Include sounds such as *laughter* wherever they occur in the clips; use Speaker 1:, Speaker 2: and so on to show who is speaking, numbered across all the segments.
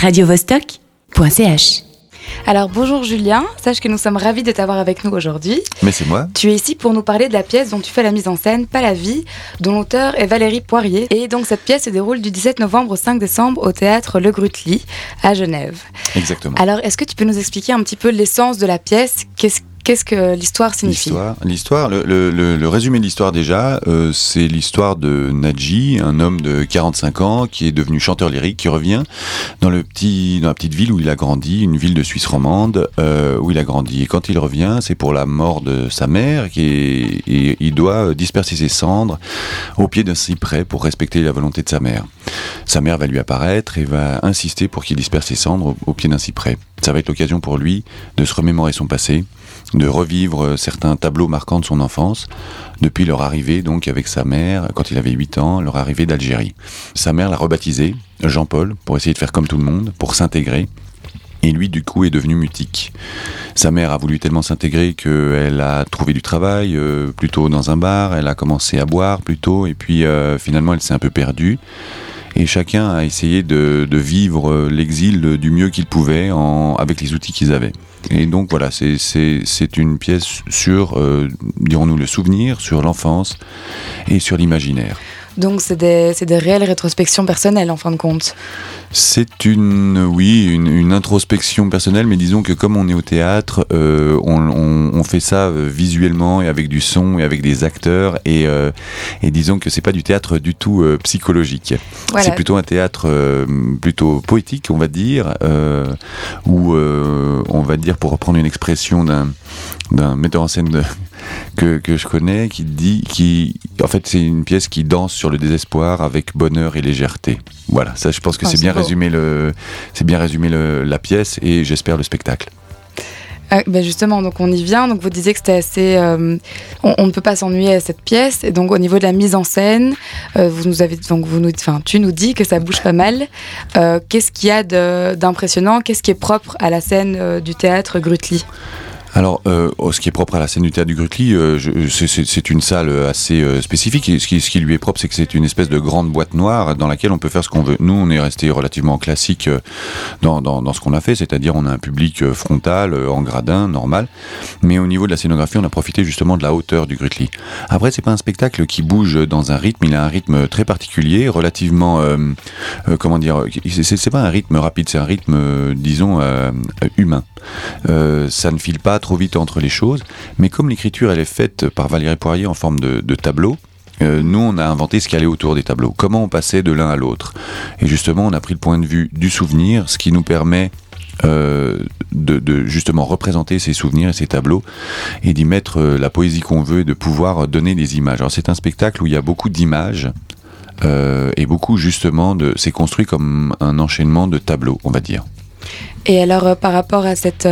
Speaker 1: radiovostok.ch.
Speaker 2: Alors bonjour Julien, sache que nous sommes ravis de t'avoir avec nous aujourd'hui.
Speaker 3: Mais c'est moi.
Speaker 2: Tu es ici pour nous parler de la pièce dont tu fais la mise en scène, Pas la vie, dont l'auteur est Valérie Poirier. Et donc cette pièce se déroule du 17 novembre au 5 décembre au théâtre Le Grutli à Genève.
Speaker 3: Exactement.
Speaker 2: Alors est-ce que tu peux nous expliquer un petit peu l'essence de la pièce? Qu'est-ce Qu'est-ce que l'histoire signifie
Speaker 3: L'histoire, le, le, résumé de l'histoire déjà, euh, c'est l'histoire de Nadji, un homme de 45 ans qui est devenu chanteur lyrique, qui revient dans le petit, dans la petite ville où il a grandi, une ville de Suisse romande euh, où il a grandi. Et quand il revient, c'est pour la mort de sa mère qui et il doit disperser ses cendres au pied d'un cyprès pour respecter la volonté de sa mère. Sa mère va lui apparaître et va insister pour qu'il disperse ses cendres au pied d'un cyprès. Ça va être l'occasion pour lui de se remémorer son passé, de revivre certains tableaux marquants de son enfance, depuis leur arrivée donc avec sa mère, quand il avait 8 ans, leur arrivée d'Algérie. Sa mère l'a rebaptisé Jean-Paul, pour essayer de faire comme tout le monde, pour s'intégrer. Et lui, du coup, est devenu mutique. Sa mère a voulu tellement s'intégrer qu'elle a trouvé du travail, euh, plutôt dans un bar, elle a commencé à boire plutôt, et puis euh, finalement, elle s'est un peu perdue et chacun a essayé de, de vivre euh, l'exil du mieux qu'il pouvait en, avec les outils qu'ils avaient. Et donc voilà, c'est une pièce sur, euh, dirons-nous, le souvenir, sur l'enfance et sur l'imaginaire.
Speaker 2: Donc c'est des, des, réelles rétrospections personnelles en fin de compte.
Speaker 3: C'est une, oui, une, une, introspection personnelle, mais disons que comme on est au théâtre, euh, on, on, on, fait ça euh, visuellement et avec du son et avec des acteurs, et, euh, et disons que c'est pas du théâtre du tout euh, psychologique. Voilà. C'est plutôt un théâtre plutôt poétique, on va dire, où on va dire, pour reprendre une expression d'un metteur en scène de, que, que, je connais, qui dit, qui, en fait, c'est une pièce qui danse sur le désespoir avec bonheur et légèreté. Voilà, ça, je pense que oh, c'est bien résumé le, c'est bien résumé la pièce et j'espère le spectacle.
Speaker 2: Ah, ben justement, donc on y vient. Donc vous disiez que c'était assez, euh, on, ne peut pas s'ennuyer à cette pièce. Et donc au niveau de la mise en scène, euh, vous nous avez, donc vous nous, enfin tu nous dis que ça bouge pas mal. Euh, Qu'est-ce qu'il y a d'impressionnant? Qu'est-ce qui est propre à la scène du théâtre Grutli?
Speaker 3: Alors, euh, ce qui est propre à la scène du théâtre du Grutli, euh, c'est une salle assez euh, spécifique. Et ce qui, lui est propre, c'est que c'est une espèce de grande boîte noire dans laquelle on peut faire ce qu'on veut. Nous, on est resté relativement classique dans, ce qu'on a fait, c'est-à-dire on a un public frontal, en gradin, normal. Mais au niveau de la scénographie, on a profité justement de la hauteur du Grutli. Après, c'est pas un spectacle qui bouge dans un rythme. Il a un rythme très particulier, relativement, comment dire, c'est pas un rythme rapide, c'est un rythme, disons, humain. ça ne file pas trop vite entre les choses, mais comme l'écriture elle est faite par Valérie Poirier en forme de, de tableau, euh, nous on a inventé ce qui allait autour des tableaux, comment on passait de l'un à l'autre. Et justement on a pris le point de vue du souvenir, ce qui nous permet euh, de, justement représenter ces souvenirs et ces tableaux et d'y mettre euh, la poésie qu'on veut et de pouvoir donner des images. Alors c'est un spectacle où il y a beaucoup d'images. Et beaucoup justement de c'est construit comme un enchaînement de tableaux on va dire
Speaker 2: et alors, par rapport à cette,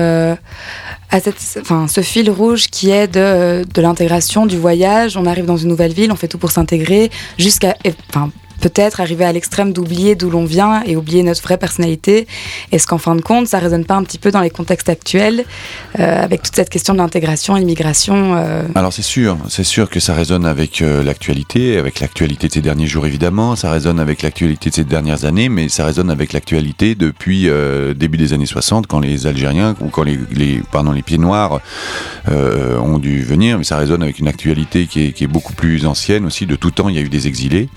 Speaker 2: à cette, enfin, ce fil rouge qui est de, de l'intégration, du voyage, on arrive dans une nouvelle ville, on fait tout pour s'intégrer, jusqu'à, enfin, peut-être arriver à l'extrême d'oublier d'où l'on vient et oublier notre vraie personnalité. Est-ce qu'en fin de compte, ça résonne pas un petit peu dans les contextes actuels euh, avec toute cette question de l'intégration, l'immigration euh...
Speaker 3: Alors c'est sûr, c'est sûr que ça résonne avec euh, l'actualité, avec l'actualité de ces derniers jours évidemment, ça résonne avec l'actualité de ces dernières années, mais ça résonne avec l'actualité depuis début des années 60 quand les Algériens ou quand les, pardon les pieds noirs ont dû venir, mais ça résonne avec une actualité qui est, beaucoup plus ancienne aussi. De tout temps, il y a eu des exilés.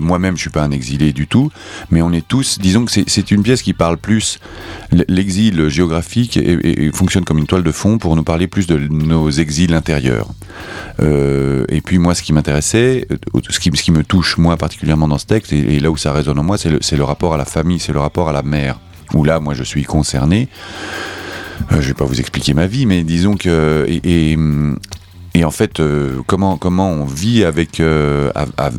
Speaker 3: Moi-même, je suis pas un exilé du tout, mais on est tous. Disons que c'est une pièce qui parle plus l'exil géographique et, fonctionne comme une toile de fond pour nous parler plus de nos exils intérieurs. Euh, et puis moi, ce qui m'intéressait, ce qui, ce qui me touche moi particulièrement dans ce texte, et, là où ça résonne en moi, c'est le, rapport à la famille, c'est le rapport à la mère. Où là, moi, je suis concerné. Euh, je vais pas vous expliquer ma vie, mais disons que et, et en fait, euh, comment comment on vit avec euh,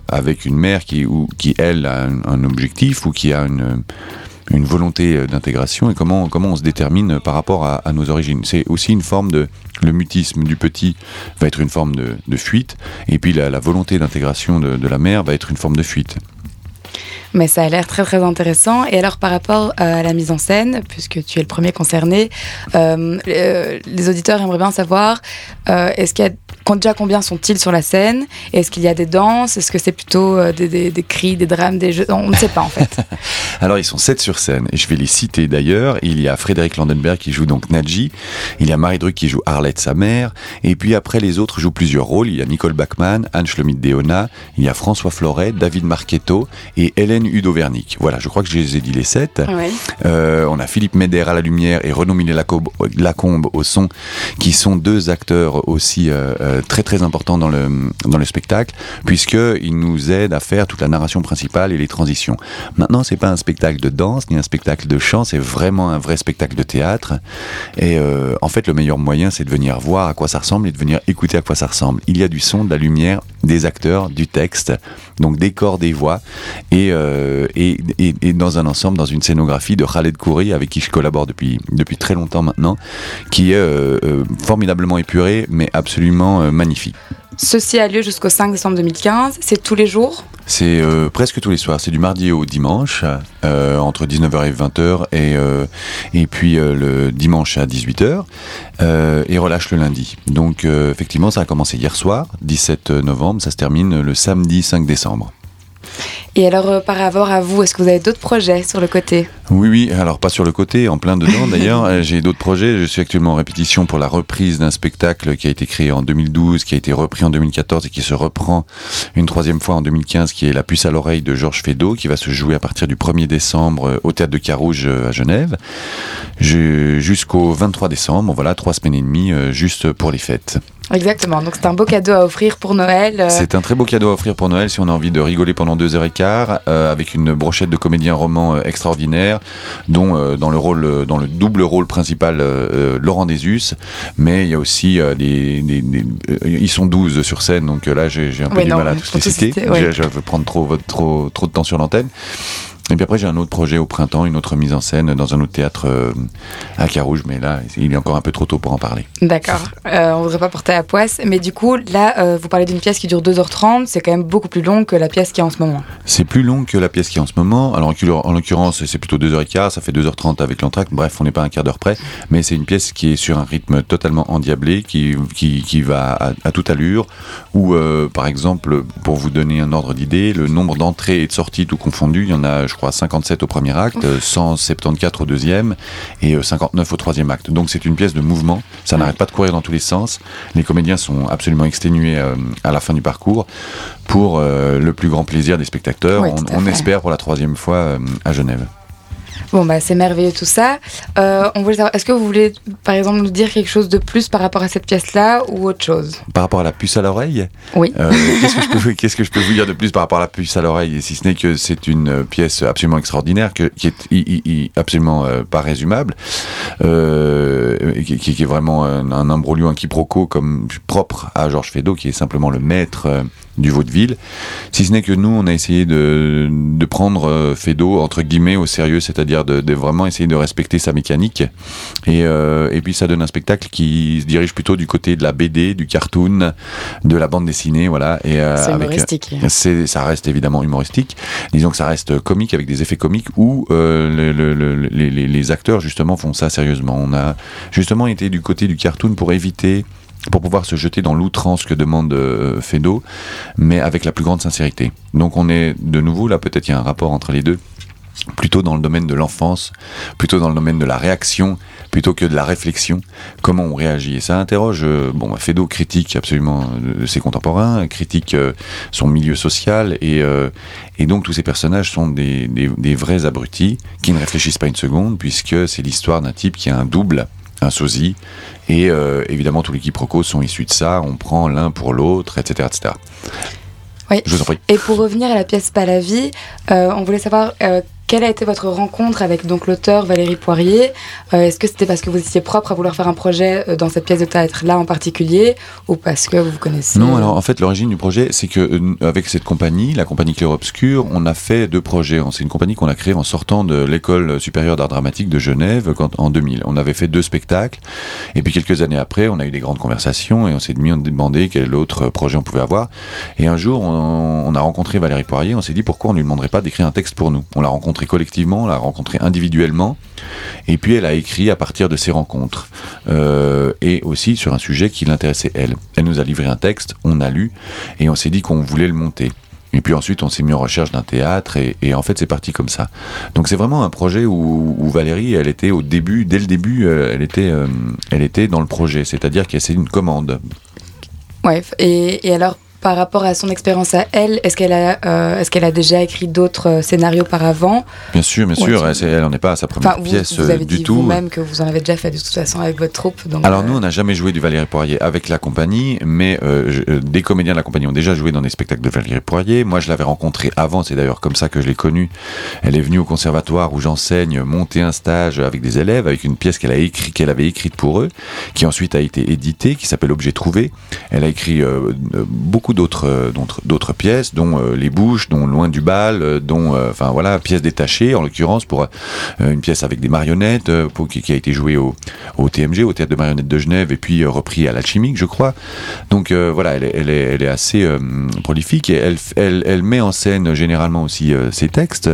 Speaker 3: avec une mère qui ou qui elle a un, objectif ou qui a une une volonté d'intégration et comment comment on se détermine par rapport à, nos origines. C'est aussi une forme de le mutisme du petit va être une forme de, de fuite et puis la, volonté d'intégration de la mère va être une forme de fuite.
Speaker 2: Mais ça a l'air très très intéressant. Et alors par rapport à la mise en scène, puisque tu es le premier concerné, les auditeurs aimeraient bien savoir est-ce qu'il y a déjà combien sont-ils sur la scène? Est-ce qu'il y a des danses? Est-ce que c'est plutôt euh, des, cris, des drames, des jeux? On ne sait pas en fait. *laughs*
Speaker 3: Alors ils sont sept sur scène je vais les citer d'ailleurs. Il y a Frédéric Landenberg qui joue donc Nadji, il y a Marie Druck qui joue Arlette, sa mère, et puis après les autres jouent plusieurs rôles. Il y a Nicole Bachmann, Anne Schlomit-Deona, il y a François Floret, David Marchetto et Hélène Udovernick. Voilà, je crois que je les ai dit les sept. Euh, on a Philippe Médère à la lumière et Renaud Millet-Lacombe au son, qui sont deux acteurs aussi euh, très très important dans le, dans le spectacle, puisqu'il nous aide à faire toute la narration principale et les transitions. Maintenant, c'est pas un spectacle de danse ni un spectacle de chant, c'est vraiment un vrai spectacle de théâtre. Et euh, en fait, le meilleur moyen, c'est de venir voir à quoi ça ressemble et de venir écouter à quoi ça ressemble. Il y a du son, de la lumière, des acteurs, du texte, donc des corps, des voix, et, euh, et, et, dans un ensemble, dans une scénographie de Khaled Kouri, avec qui je collabore depuis, depuis très longtemps maintenant, qui est euh, formidablement épuré, mais absolument magnifique.
Speaker 2: Ceci a lieu jusqu'au 5 décembre 2015. C'est tous les jours
Speaker 3: C'est euh, presque tous les soirs. C'est du mardi au dimanche, euh, entre 19h et 20h, et, euh, et puis le dimanche à 18h, et relâche le lundi. Donc effectivement, ça a commencé hier soir, 17 novembre, ça se termine le samedi 5 décembre.
Speaker 2: Et alors, euh, par rapport à vous, est-ce que vous avez d'autres projets sur le côté
Speaker 3: Oui, oui, alors pas sur le côté, en plein dedans *laughs* d'ailleurs. Euh, j'ai d'autres projets. Je suis actuellement en répétition pour la reprise d'un spectacle qui a été créé en 2012, qui a été repris en 2014 et qui se reprend une troisième fois en 2015, qui est La puce à l'oreille de Georges Feydeau, qui va se jouer à partir du 1er décembre euh, au théâtre de Carouge à Genève, jusqu'au 23 décembre. Voilà, trois semaines et demie, juste pour les fêtes.
Speaker 2: Exactement, donc c'est un beau cadeau à offrir pour Noël.
Speaker 3: Euh. C'est un très beau cadeau à offrir pour Noël si on a envie de rigoler pendant deux heures et quart euh, avec une brochette de comédiens romans euh, extraordinaires, dont dans le rôle, dans le double rôle principal Laurent Desus, mais il y a aussi des, ils sont 12 sur scène, donc là j'ai un peu du mal à tous les citer. Je, veux prendre trop, trop, trop de temps sur l'antenne. Et puis après, j'ai un autre projet au printemps, une autre mise en scène dans un autre théâtre euh, à Carouge, mais là, il est encore un peu trop tôt pour en parler.
Speaker 2: D'accord. Euh, on voudrait pas porter la poisse, mais du coup, là, euh, vous parlez d'une pièce qui dure 2h30, c'est quand même beaucoup plus long que la pièce qui est en ce moment.
Speaker 3: C'est plus long que la pièce qui est en ce moment. Alors, en l'occurrence, c'est plutôt 2h15, ça fait 2h30 avec l'entracte. Bref, on n'est pas un quart d'heure près, mais c'est une pièce qui est sur un rythme totalement endiablé, qui, qui, qui va à, à, toute allure, où, euh, par exemple, pour vous donner un ordre d'idée, le nombre d'entrées et de sorties tout confondu, il y en a, je crois, 57 au premier acte, 174 au deuxième et 59 euh, au troisième acte. Donc c'est une pièce de mouvement, ça n'arrête pas de courir dans tous les sens. Les comédiens sont absolument exténués euh, à la fin du parcours pour euh, le plus grand plaisir des spectateurs. on, espère pour la troisième fois à Genève.
Speaker 2: Bon, bah, c'est merveilleux tout ça. Euh, on voulait savoir, est-ce que vous voulez, par exemple, nous dire quelque chose de plus par rapport à cette pièce-là ou autre chose?
Speaker 3: Par rapport à la puce à l'oreille?
Speaker 2: Oui.
Speaker 3: Euh, qu'est-ce, que je peux, qu'est-ce que je peux vous dire de plus par rapport à la puce à l'oreille? Si ce n'est que c'est une pièce absolument extraordinaire, que, qui est absolument euh, pas résumable, qui, qui, est vraiment un, un imbroglio, un quiproquo comme propre à Georges Feydeau, qui est simplement le maître du vaudeville. Si ce n'est que nous, on a essayé de, de prendre Fedo entre guillemets au sérieux, c'est-à-dire de, de, vraiment essayer de respecter sa mécanique. Et, euh, et puis ça donne un spectacle qui se dirige plutôt du côté de la BD, du cartoon, de la bande dessinée, voilà.
Speaker 2: Et euh, c'est humoristique.
Speaker 3: C'est, ça reste évidemment humoristique. Disons que ça reste comique avec des effets comiques où euh, le, le, les, les acteurs justement font ça sérieusement. On a justement été du côté du cartoon pour éviter pour pouvoir se jeter dans l'outrance que demande euh, Fedo, mais avec la plus grande sincérité. Donc on est de nouveau, là peut-être il y a un rapport entre les deux, plutôt dans le domaine de l'enfance, plutôt dans le domaine de la réaction, plutôt que de la réflexion, comment on réagit? Et ça interroge, euh, bon, Fedo critique absolument euh, ses contemporains, critique son milieu social, et, et donc tous ces personnages sont des, des, des vrais abrutis qui ne réfléchissent pas une seconde, puisque c'est l'histoire d'un type qui a un double un sosie. Et euh, évidemment, tous les quiproquos sont issus de ça. On prend l'un pour l'autre, etc.,
Speaker 2: Oui. Je vous en prie. Et pour revenir à la pièce Pas la vie, euh, on voulait savoir euh, quelle a été votre rencontre avec donc l'auteur Valérie Poirier? Est-ce que c'était parce que vous étiez propre à vouloir faire un projet dans cette pièce de théâtre-là en particulier ou parce que vous vous connaissez
Speaker 3: Non, alors en fait, l'origine du projet, c'est que avec cette compagnie, la compagnie Claire Obscur, on a fait deux projets. C'est une compagnie qu'on a créée en sortant de l'école supérieure d'art dramatique de Genève quand, en 2000. On avait fait deux spectacles et puis quelques années après, on a eu des grandes conversations et on s'est mis à demander quel autre projet on pouvait avoir. Et un jour, on, a rencontré Valérie Poirier. On s'est dit pourquoi on ne lui demanderait pas d'écrire un texte pour nous? On l'a rencontré collectivement, on l'a rencontré individuellement. Et puis elle a écrit à partir de ces rencontres euh, et aussi sur un sujet qui l'intéressait elle. Elle nous a livré un texte, on a lu et on s'est dit qu'on voulait le monter. Et puis ensuite, on s'est mis en recherche d'un théâtre et, en fait, c'est parti comme ça. Donc c'est vraiment un projet où, Valérie, elle était au début, dès le début, euh, elle était, euh, elle était dans le projet. C'est-à-dire qu'elle c'est une commande.
Speaker 2: Ouais. Et, et alors, par rapport à son expérience à elle, est-ce qu'elle a, euh, est-ce qu'elle a déjà écrit d'autres euh, scénarios par avant
Speaker 3: Bien sûr, bien sûr. Elle, n'en est pas à sa première pièce
Speaker 2: vous avez
Speaker 3: du
Speaker 2: dit
Speaker 3: tout.
Speaker 2: Vous-même que vous en avez déjà fait de toute façon avec votre troupe.
Speaker 3: Alors nous, euh, on n'a jamais joué du Valérie Poirier avec la compagnie, mais des comédiens de la compagnie ont déjà joué dans des spectacles de Valérie Poirier. Moi, je l'avais rencontrée avant. C'est d'ailleurs comme ça que je l'ai connue. Elle est venue au conservatoire où j'enseigne, monter un stage avec des élèves, avec une pièce qu'elle a écrit, qu'elle avait écrite pour eux, qui ensuite a été éditée, qui s'appelle Objet trouvé. Elle a écrit beaucoup d'autres d'autres pièces, dont euh, Les Bouches, dont Loin du bal, euh, dont, euh, enfin voilà, pièces détachées, en l'occurrence pour une pièce avec des marionnettes, pour, qui, a été jouée au, au, TMG, au Théâtre de Marionnettes de Genève, et puis repris à l'Alchimique, je crois. Donc voilà, elle est, elle, est, elle est, assez prolifique et elle, elle, elle, met en scène généralement aussi ses textes.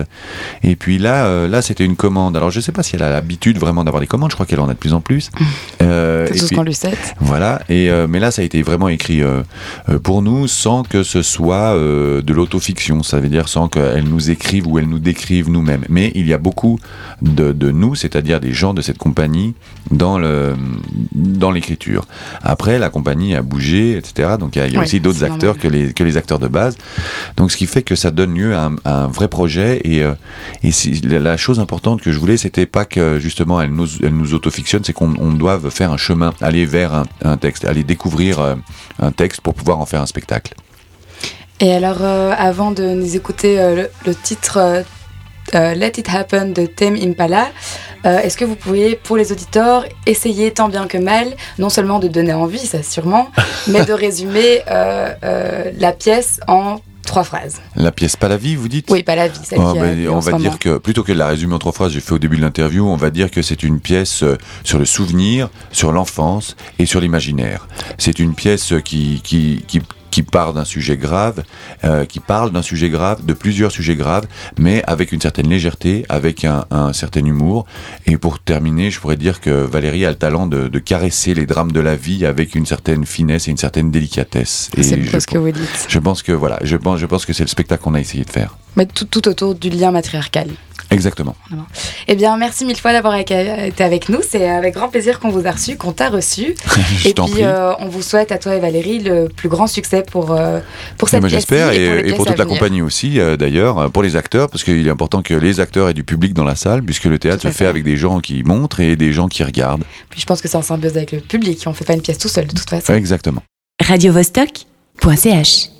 Speaker 3: Et puis là, là c'était une commande. Alors je sais pas si elle a l'habitude vraiment d'avoir des commandes, je crois qu'elle en a de plus en plus. *laughs*
Speaker 2: C'est tout ce qu'on lui sait.
Speaker 3: Voilà, et, mais là ça a été vraiment écrit pour nous sans que ce soit euh, de l'autofiction, ça veut dire sans qu'elles nous écrivent ou elles nous décrivent nous-mêmes. Mais il y a beaucoup de, nous, c'est-à-dire des gens de cette compagnie, dans l'écriture. Après, la compagnie a bougé, etc. Donc il y a, aussi d'autres acteurs que les, que les acteurs de base. Donc ce qui fait que ça donne lieu à un, vrai projet. Et, euh, et la chose importante que je voulais, c'était pas que justement elle nous, elle nous autofictionne, c'est qu'on doive faire un chemin, aller vers un, texte, aller découvrir euh, un texte pour pouvoir en faire un spectacle.
Speaker 2: Et alors, euh, avant de nous écouter euh, le, titre euh, Let It Happen de Thème Impala, est-ce que vous pourriez, pour les auditeurs, essayer tant bien que mal, non seulement de donner envie, ça sûrement, *laughs* mais de résumer la pièce en trois phrases?
Speaker 3: La pièce, pas la vie, vous dites?
Speaker 2: Oui, pas la vie.
Speaker 3: Oh, ben, on va dire que, plutôt que de la résumer en trois phrases, j'ai fait au début de l'interview, on va dire que c'est une pièce sur le souvenir, sur l'enfance et sur l'imaginaire. C'est une pièce qui, qui, qui qui part d'un sujet grave, euh, qui parle d'un sujet grave, de plusieurs sujets graves, mais avec une certaine légèreté, avec un, certain humour. Et pour terminer, je pourrais dire que Valérie a le talent de, caresser les drames de la vie avec une certaine finesse et une certaine délicatesse.
Speaker 2: C'est ce que vous dites.
Speaker 3: Je pense que voilà, je pense, je pense que c'est le spectacle qu'on a essayé de faire.
Speaker 2: Mais tout, tout autour du lien matriarcal.
Speaker 3: Exactement.
Speaker 2: Eh bien, merci mille fois d'avoir été avec nous. C'est avec grand plaisir qu'on vous a reçu, qu'on t'a reçu. *laughs*
Speaker 3: et puis,
Speaker 2: euh, on vous souhaite à toi et Valérie le plus grand succès pour, euh, pour cette pièce.
Speaker 3: J'espère, et, pour, toute la compagnie aussi, euh, d'ailleurs, pour les acteurs, parce qu'il est important que les acteurs aient du public dans la salle, puisque le théâtre se fait, avec des gens qui montrent et des gens qui regardent.
Speaker 2: Puis je pense que c'est en symbiose avec le public. On ne fait pas une pièce tout seul, de toute façon.
Speaker 3: Exactement.
Speaker 1: Radio -Vostok .ch